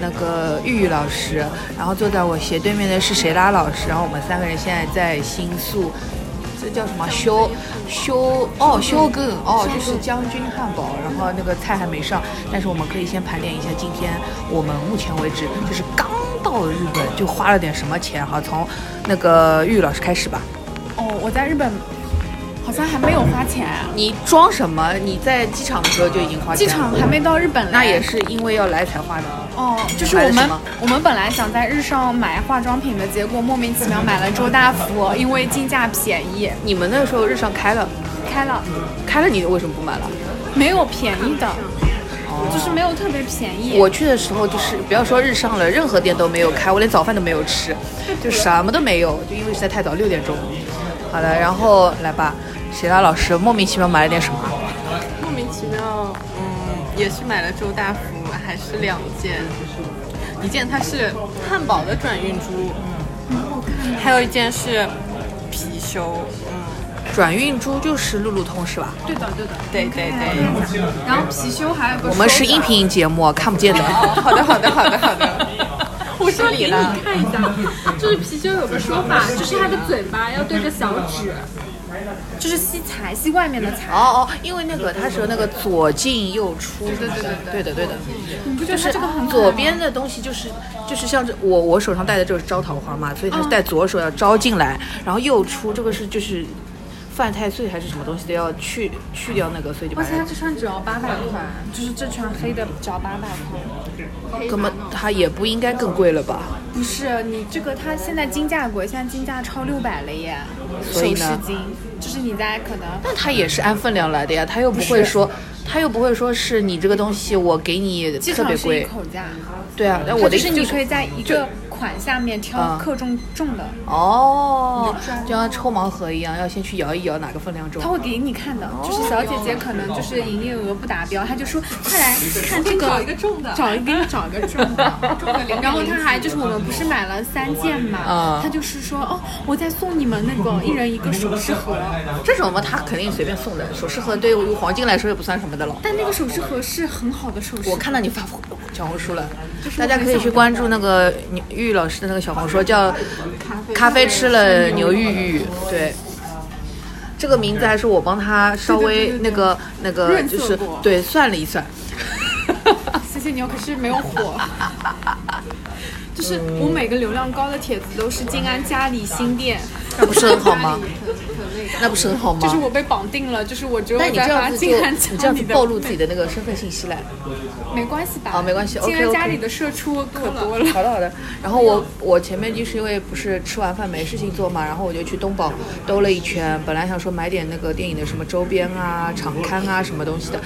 那个玉玉老师，然后坐在我斜对面的是谁拉老师，然后我们三个人现在在新宿，这叫什么？修修哦修更哦，就是将军汉堡，然后那个菜还没上，但是我们可以先盘点一下今天我们目前为止就是刚到日本就花了点什么钱哈，从那个玉玉老师开始吧。哦，我在日本好像还没有花钱，你装什么？你在机场的时候就已经花钱了。机场还没到日本来。那也是因为要来才花的。哦，就是我们我们本来想在日上买化妆品的，结果莫名其妙买了周大福，因为进价便宜，你们那时候日上开了，开了开了你为什么不买了？没有便宜的，就是没有特别便宜。我去的时候就是不要说日上了，任何店都没有开，我连早饭都没有吃，就什么都没有，就因为实在太早，六点钟。好的，然后来吧，谁拉老师莫名其妙买了点什么？莫名其妙，嗯，也是买了周大福，还是两件，一件它是汉堡的转运珠，嗯，还有一件是貔貅，嗯，转运珠就是路路通是吧？对的对的，对对对，然后貔貅还有个我们是音频节目，看不见的。好的好的好的好的，我说你了，看一下，就是貔貅有个说法，就是它的嘴巴要对着小指，就是吸财，吸外面的财。哦哦，因为那个它是那个左进右出，对对对对的对的。你不觉就是得这个很左边的东西就是就是像这我我手上戴的这个是招桃花嘛，所以它是戴左手要招进来，然后右出这个是就是犯太岁还是什么东西的要去去掉那个，所以就把它而且它这串只要八百块，就是这串黑的只要八百块。根本它也不应该更贵了吧？不是你这个，它现在金价贵，现在金价超六百了耶，所以呢首饰金，就是你在可能但它也是按分量来的呀，它又不会说它又不会说是你这个东西我给你特别贵，口价，对啊，但我的就是你可以在一个款下面挑嗯。克重重的，哦你就像抽盲盒一样，要先去摇一摇哪个分量重。他。会给你看的，就是小姐姐可能就是营业额不达标，他就说快来看这个，找一个重的。找一给你找一个重的，然后他还就是我们不是买了三件嘛嗯，他就是说哦，我再送你们那个一人一个首饰盒，这种嘛，他肯定随便送的，首饰盒对于黄金来说也不算什么的了。但那个首饰盒是很好的首饰，我看到你发小红书了，大家可以去关注那个牛玉玉老师的那个小红书，叫咖啡吃了牛玉玉，对。这个名字还是我帮他稍微那个那个就是对算了一算，谢谢你哦，可是没有火。就是我每个流量高的帖子都是静安嘉里新店，那不是很好吗？那不是很好吗？就是我被绑定了，就是我只有在发这样子就静安你这样子嘉里的暴露自己的那个身份信息嘞。没关系吧？哦没关系静 OK，OK 安家里的社畜可多了。好的好的。然后我我前面就是因为不是吃完饭没事情做嘛，然后我就去东宝兜了一圈，本来想说买点那个电影的什么周边啊、场刊啊什么东西的，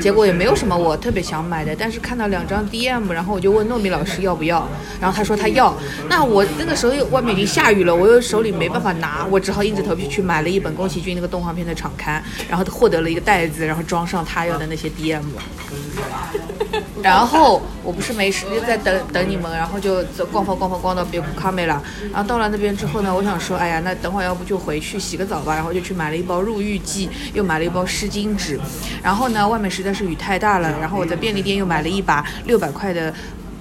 结果也没有什么我特别想买的，但是看到两张 DM，然后我就问糯米老师要不要，然后他说他要，那我那个时候外面已经下雨了，我又手里没办法拿，我只好硬着头皮去买了一本宫崎骏那个动画片的场刊，然后获得了一个袋子，然后装上他要的那些 DM。然后我不是没时间在等等你们，然后就逛逛逛逛逛到别库卡梅拉，然后到了那边之后呢，我想说，哎呀，那等会儿要不就回去洗个澡吧，然后就去买了一包入浴剂，又买了一包湿巾纸，然后呢，外面实在是雨太大了，然后我在便利店又买了一把六百块的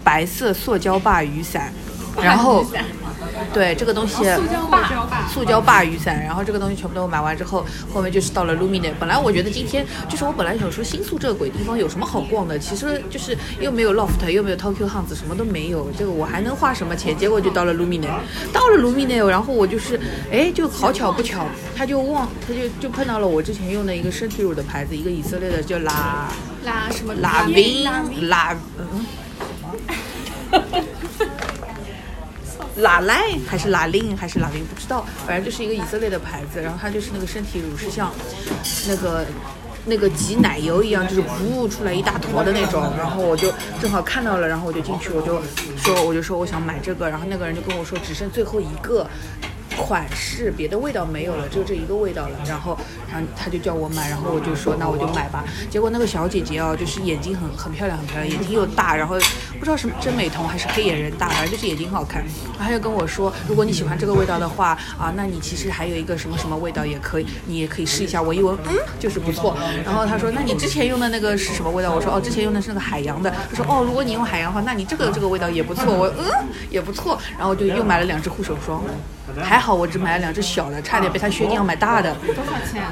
白色塑胶把雨伞，然后。对这个东西，塑胶把塑胶把雨伞，然后这个东西全部都买完之后，后面就是到了 Lumine。本来我觉得今天就是我本来想说新宿这个鬼地方有什么好逛的，其实就是又没有 Loft，又没有 Tokyo Hands，什么都没有，这个我还能花什么钱？结果就到了 Lumine，到了 Lumine，然后我就是，哎，就好巧不巧，他就忘，他就就碰到了我之前用的一个身体乳的牌子，一个以色列的叫拉拉什么拉冰 Vin 拉嗯。拉莱还是拉令还是拉令不知道，反正就是一个以色列的牌子，然后它就是那个身体乳是像那个那个挤奶油一样，就是噗出来一大坨的那种。然后我就正好看到了，然后我就进去，我就说我就说我想买这个，然后那个人就跟我说只剩最后一个。款式别的味道没有了，只有这一个味道了。然后，然后他就叫我买，然后我就说那我就买吧。结果那个小姐姐哦，就是眼睛很很漂亮，很漂亮，眼睛又大，然后不知道是真美瞳还是黑眼仁大，反正就是眼睛好看。然后他就跟我说，如果你喜欢这个味道的话啊，那你其实还有一个什么什么味道也可以，你也可以试一下。我一闻，嗯，就是不错。然后他说，那你之前用的那个是什么味道？我说哦，之前用的是那个海洋的。他说哦，如果你用海洋的话，那你这个这个味道也不错。我嗯也不错。然后就又买了两支护手霜。还好我只买了两只小的，差点被他削定要买大的。多少钱？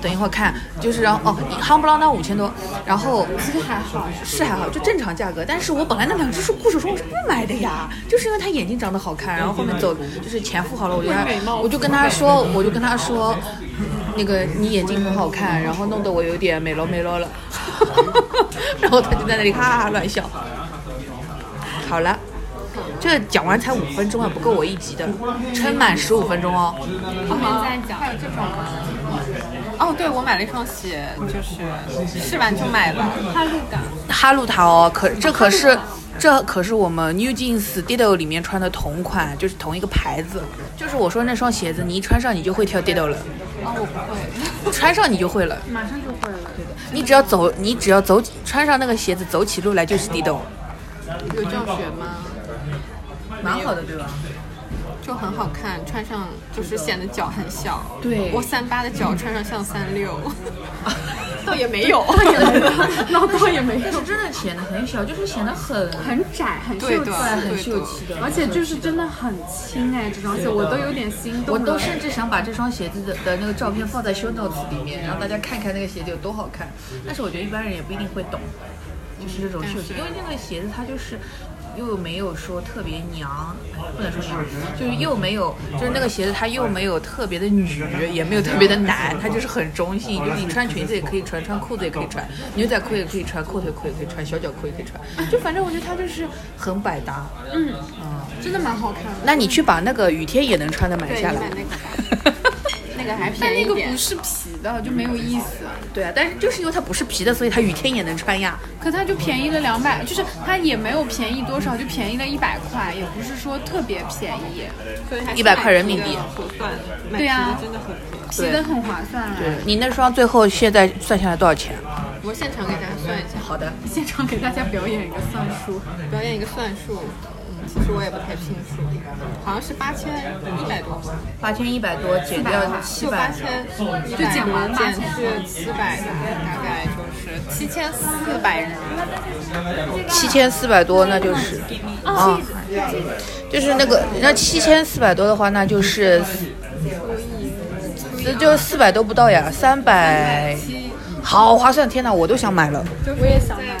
等一会儿看，就是然后哦，夯不啷当五千多，然后其实还好，是还好，就正常价格。但是我本来那两只是护手霜我是不买的呀，就是因为他眼睛长得好看，然后后面走就是钱付好了，我就 我就跟他说，我就跟他说，那个你眼睛很好看，然后弄得我有点美喽美喽了，然后他就在那里哈哈乱笑。好了。这讲完才五分钟啊，不够我一集的，撑满十五分钟哦。后面再讲。还有这种哦，对，我买了一双鞋，就是试完就买了。哈路港。哈路塔哦，可这可是这可是我们 New Jeans Dido 里面穿的同款，就是同一个牌子。就是我说那双鞋子，你一穿上你就会跳 Dido 了。哦，我不会。穿上你就会了。马上就会了。对的。你只要走，你只要走，穿上那个鞋子走起路来就是 Dido。有这样学吗？蛮好的，对吧？就很好看，穿上就是显得脚很小。对，我三八的脚穿上像三六，倒也没有，那 倒 也没有，但是真的显得很小，就是显得很很窄，很秀气，很秀气的。而且就是真的很轻哎，这双鞋我都有点心动。我都甚至想把这双鞋子的的那个照片放在 show notes 里面，让大家看看那个鞋子有多好看。但是我觉得一般人也不一定会懂，就是这种秀气，因为那个鞋子它就是。又没有说特别娘，不能说娘，就是又没有，就是那个鞋子它又没有特别的女，也没有特别的男，它就是很中性，就是你穿裙子也可以穿，穿裤子也可以穿，牛仔裤也可以穿，阔腿裤也可以穿，小脚裤也可以穿，就反正我觉得它就是很百搭，嗯，嗯，真的蛮好看的。那你去把那个雨天也能穿的买下来。但那个不是皮的，就没有意思。对啊，但是就是因为它不是皮的，所以它雨天也能穿呀。可它就便宜了两百，就是它也没有便宜多少，就便宜了一百块，也不是说特别便宜。一百块人民币，合算。对呀，真的很皮的很划算。对你那双最后现在算下来多少钱？我现场给大家算一下。好的，现场给大家表演一个算术，表演一个算术。其实我也不太清楚，好像是八千一百多吧，八千一百多减掉七百，就八千就减完减去七百，大概就是七千四百人。七千四百多，那就是啊，就是那个那七千四百多的话，那就是那就四百都不到呀，三百。好划算！天哪，我都想买了。我也想买。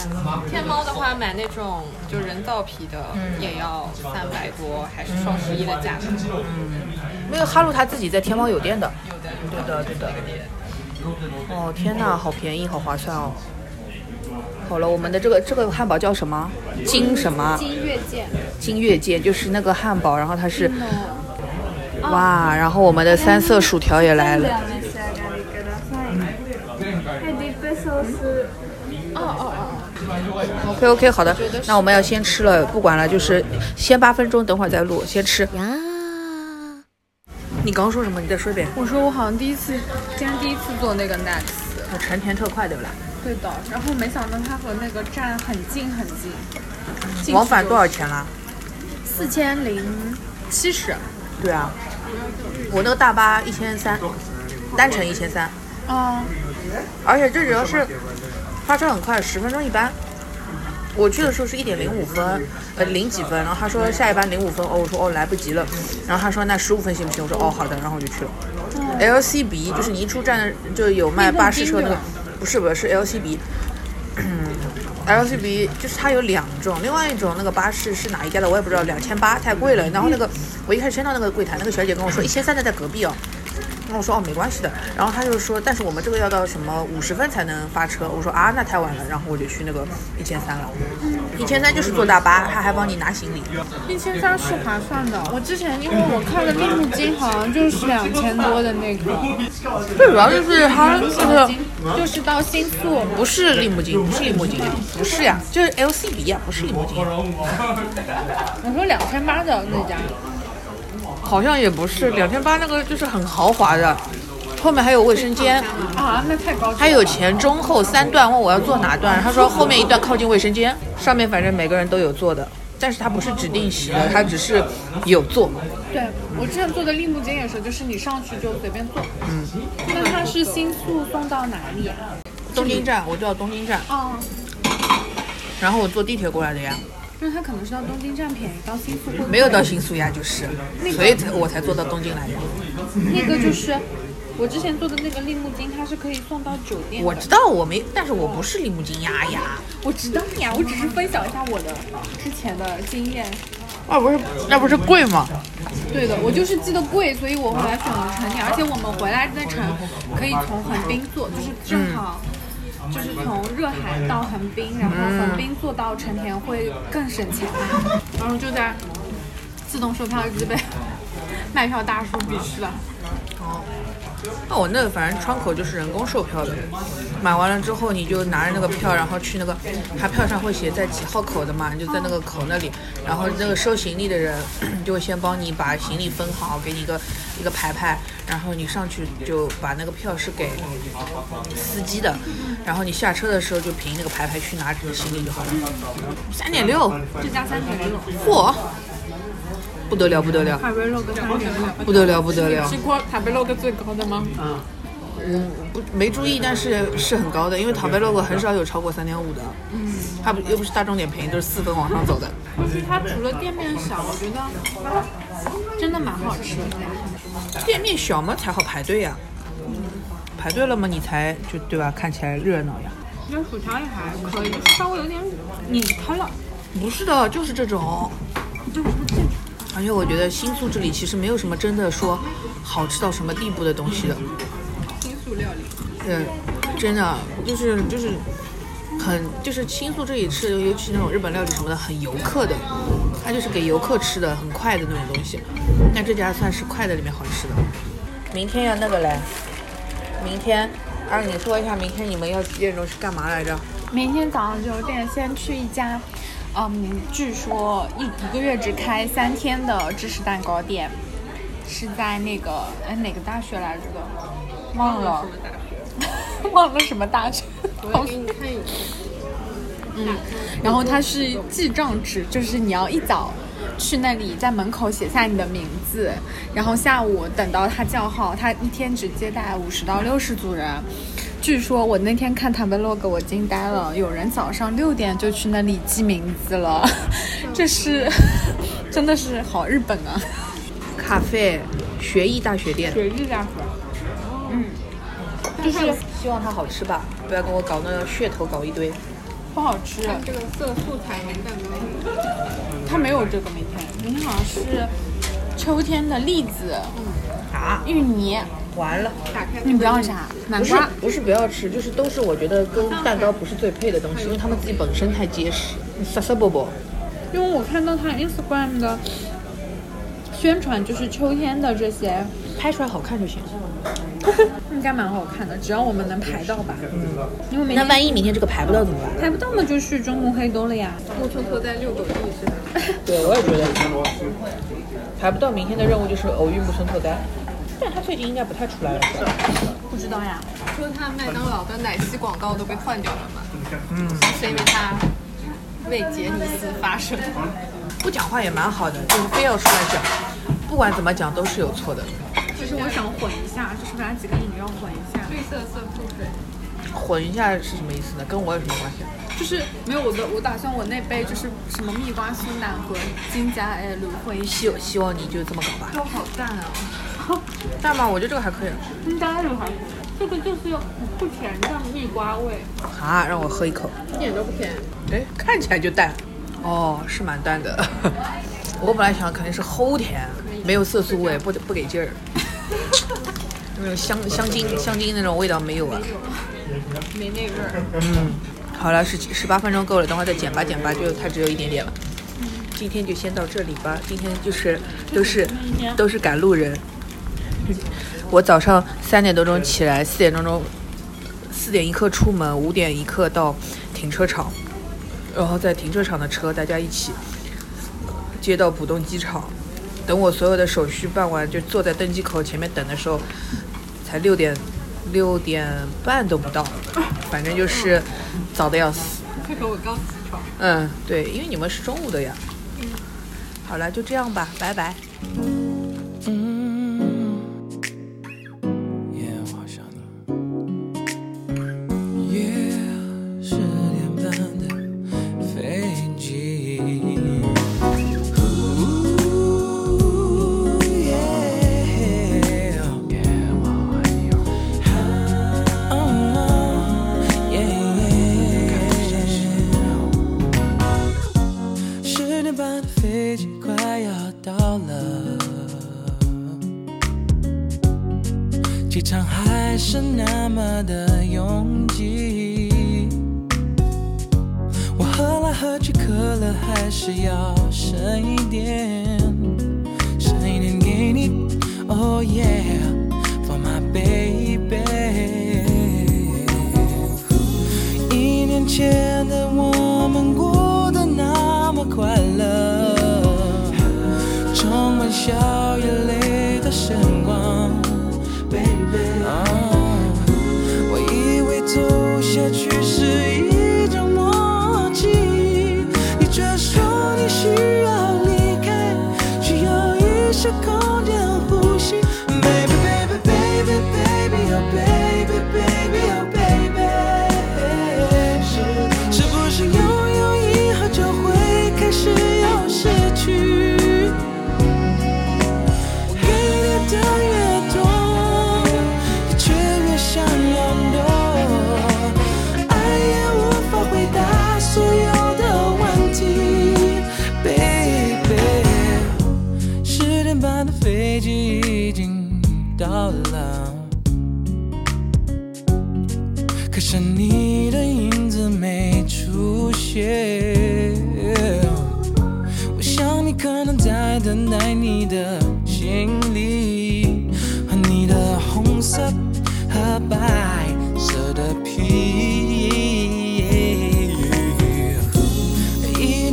天猫的话，买那种就人造皮的，也要三百多，还是双十一的价格。嗯，那个哈鲁他自己在天猫有店的。有的，对的，对的。哦，天哪，好便宜，好划算哦。好了，我们的这个这个汉堡叫什么？金什么？金月见。金月见就是那个汉堡，然后它是，哇，然后我们的三色薯条也来了。哦哦哦，OK OK，好的，那我们要先吃了，不管了，就是先八分钟，等会儿再录，先吃。呀，你刚刚说什么？你再说一遍。我说我好像第一次，今天第一次做那个 Next，成田特快对不啦？对的，然后没想到它和那个站很近很近。往返多少钱啦？四千零七十。对啊，我那个大巴一千三，单程一千三。啊。而且最主要是发车很快，十分钟一班。我去的时候是一点零五分，呃零几分，然后他说下一班零五分，哦我说哦来不及了，然后他说那十五分行不行？我说哦好的，然后我就去了。LCB 就是你一出站就有卖巴士车那个，不是不是是 LCB，嗯，LCB 就是它有两种，另外一种那个巴士是哪一家的我也不知道，两千八太贵了。然后那个我一开始先到那个柜台，那个小姐跟我说一千三的在隔壁哦。然后我说哦没关系的，然后他就说，但是我们这个要到什么五十分才能发车。我说啊那太晚了，然后我就去那个一千三了。一千三就是坐大巴，他还帮你拿行李。一千三是划算的。我之前因为我看了利木金，好像就是两千多的那个，最主要就是他这个就是到新宿。不是利木金，不是利木金，不是呀，就是 LCB 呀，不是利木金，我说两千八的那家，好像也不是两千八那个就是很豪华的，后面还有卫生间，啊，那太高级了。还有前中后三段，问我要坐哪段，他说后面一段靠近卫生间，上面反正每个人都有坐的，但是他不是指定席的，他只是有坐。对我之前坐的立木间也是，就是你上去就随便坐。嗯，那他是新宿送到哪里啊？东京站，我就到东京站，哦，然后我坐地铁过来的呀，那它可能是到东京站便宜，到新宿会没有到新宿呀，就是，所以才我才坐到东京来的。那个就是我之前做的那个利木金，它是可以送到酒店。我知道我没，但是我不是利木金呀呀。我知道呀，我只是分享一下我的之前的经验。那不是那不是贵吗？对的，我就是记得贵，所以我后来选了成田，而且我们回来那程可以从横滨坐，就是正好。就是从热海到横滨，然后横滨坐到成田会更省钱，然后就在自动售票机被卖票大叔鄙视了。那我那个反正窗口就是人工售票的，买完了之后你就拿着那个票，然后去那个，他票上会写在几号口的嘛，你就在那个口那里，然后那个收行李的人 就会先帮你把行李分好，给你一个一个牌牌，然后你上去就把那个票是给司机的，然后你下车的时候就凭那个牌牌去拿行李就好了。三点六，这家三点六，嚯，不得了不得了卡贝洛格三点六，不得了不得了吃，过卡贝洛格最高的吗？嗯，不没注意，但是是很高的，因为塔贝 logo 很少有超过三点五的。嗯，它不又不是大众点评，都是四分往上走的。就是它除了店面小，我觉得真的蛮好吃的。店面小嘛才好排队呀、排队了嘛你才就对吧？看起来热闹呀。那薯条也还可以，就是稍微有点拧开了。不是的，就是这种。就是不健而且我觉得新宿这里其实没有什么真的说好吃到什么地步的东西的。新宿料理。对，真的就是就是很就是新宿这里吃的，尤其那种日本料理什么的，很游客的，它就是给游客吃的，很快的那种东西。那这家算是快的里面好吃的。明天要那个嘞，明天，啊你说一下，明天你们要几点钟去干嘛来着？明天早上九点先去一家，嗯，据说一一个月只开三天的芝士蛋糕店，是在那个哎哪个大学来着的，忘了，忘了什么大学。我给你看一下。然后它是记账制，就是你要一早去那里，在门口写下你的名字，然后下午等到他叫号，他一天只接待五十到六十组人。据说我那天看他们 log，我惊呆了，有人早上六点就去那里记名字了，这是 真的是好日本啊！咖啡学艺大学店，学艺大学，嗯，就是希望它好吃吧，不要跟我搞那个噱头搞一堆。不好吃，这个色素彩云蛋糕，它没有这个明天，明天好像是秋天的栗子、啊，芋泥，完了。打开你不要啥南不是瓜。不是不要吃，就是都是我觉得跟蛋糕不是最配的东西，因为他们自己本身太结实。撒撒波波，因为我看到他 Instagram 的宣传，就是秋天的这些，拍出来好看就行。应该蛮好看的，只要我们能排到吧。嗯，因为那万一明天这个排不到怎么办？排不到嘛，就去中目黑兜了呀。木村拓哉遛狗记是吧？对，我也觉得排不到明天的任务就是偶遇木村拓哉，但他最近应该不太出来了。不知道呀，说他麦当劳的奶昔广告都被换掉了嘛？嗯，是因为他为杰尼斯发声。不讲话也蛮好的，就是非要出来讲，不管怎么讲都是有错的。其实我想混一下，就是把几个饮料混一下。绿色色素水，混一下是什么意思呢？跟我有什么关系？就是没有我的，我打算我那杯就是什么蜜瓜苏打和金加 L 混一起。希希望你就这么搞吧。都好淡啊！淡吗？我觉得这个还可以。应该这个还可以。这个就是不甜的蜜瓜味啊！让我喝一口，一点都不甜。哎，看起来就淡，哦，是蛮淡的。我本来想肯定是齁甜，没有色素味，不不给劲儿。那种香香精香精那种味道没有啊，没那味儿。嗯，好了，十十八分钟够了，等会再减吧减吧，就它只有一点点了。嗯、今天就先到这里吧，今天就是都是都是赶路人。我早上三点多钟起来，四点多钟，四点一刻出门，五点一刻到停车场，然后在停车场的车，大家一起接到浦东机场。等我所有的手续办完，就坐在登机口前面等的时候，才六点，六点半都不到。反正就是早的要死。嗯，对，因为你们是中午的呀。嗯，好了，就这样吧，拜拜。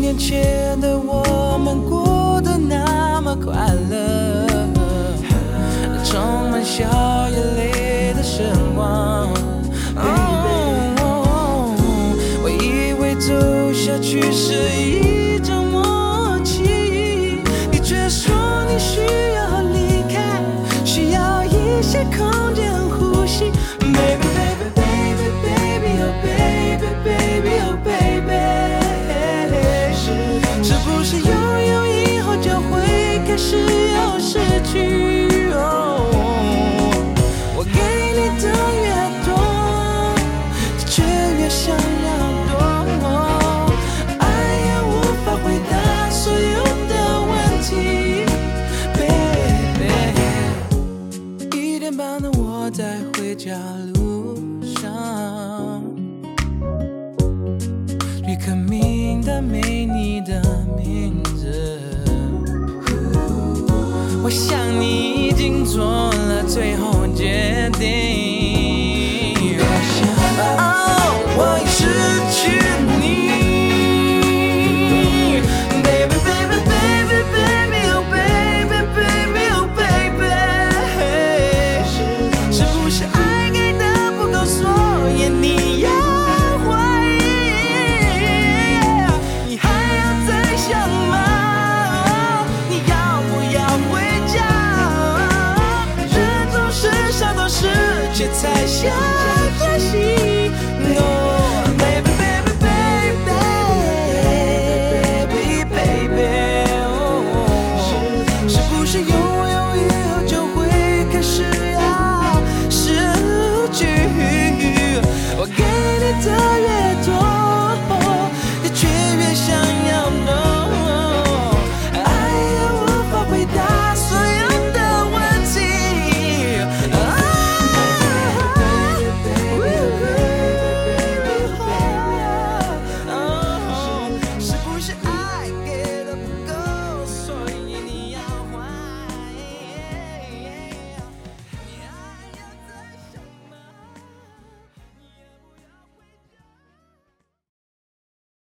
眼前的我们过得那么快乐。充满笑眼泪的时光我以为走下去是一 to you.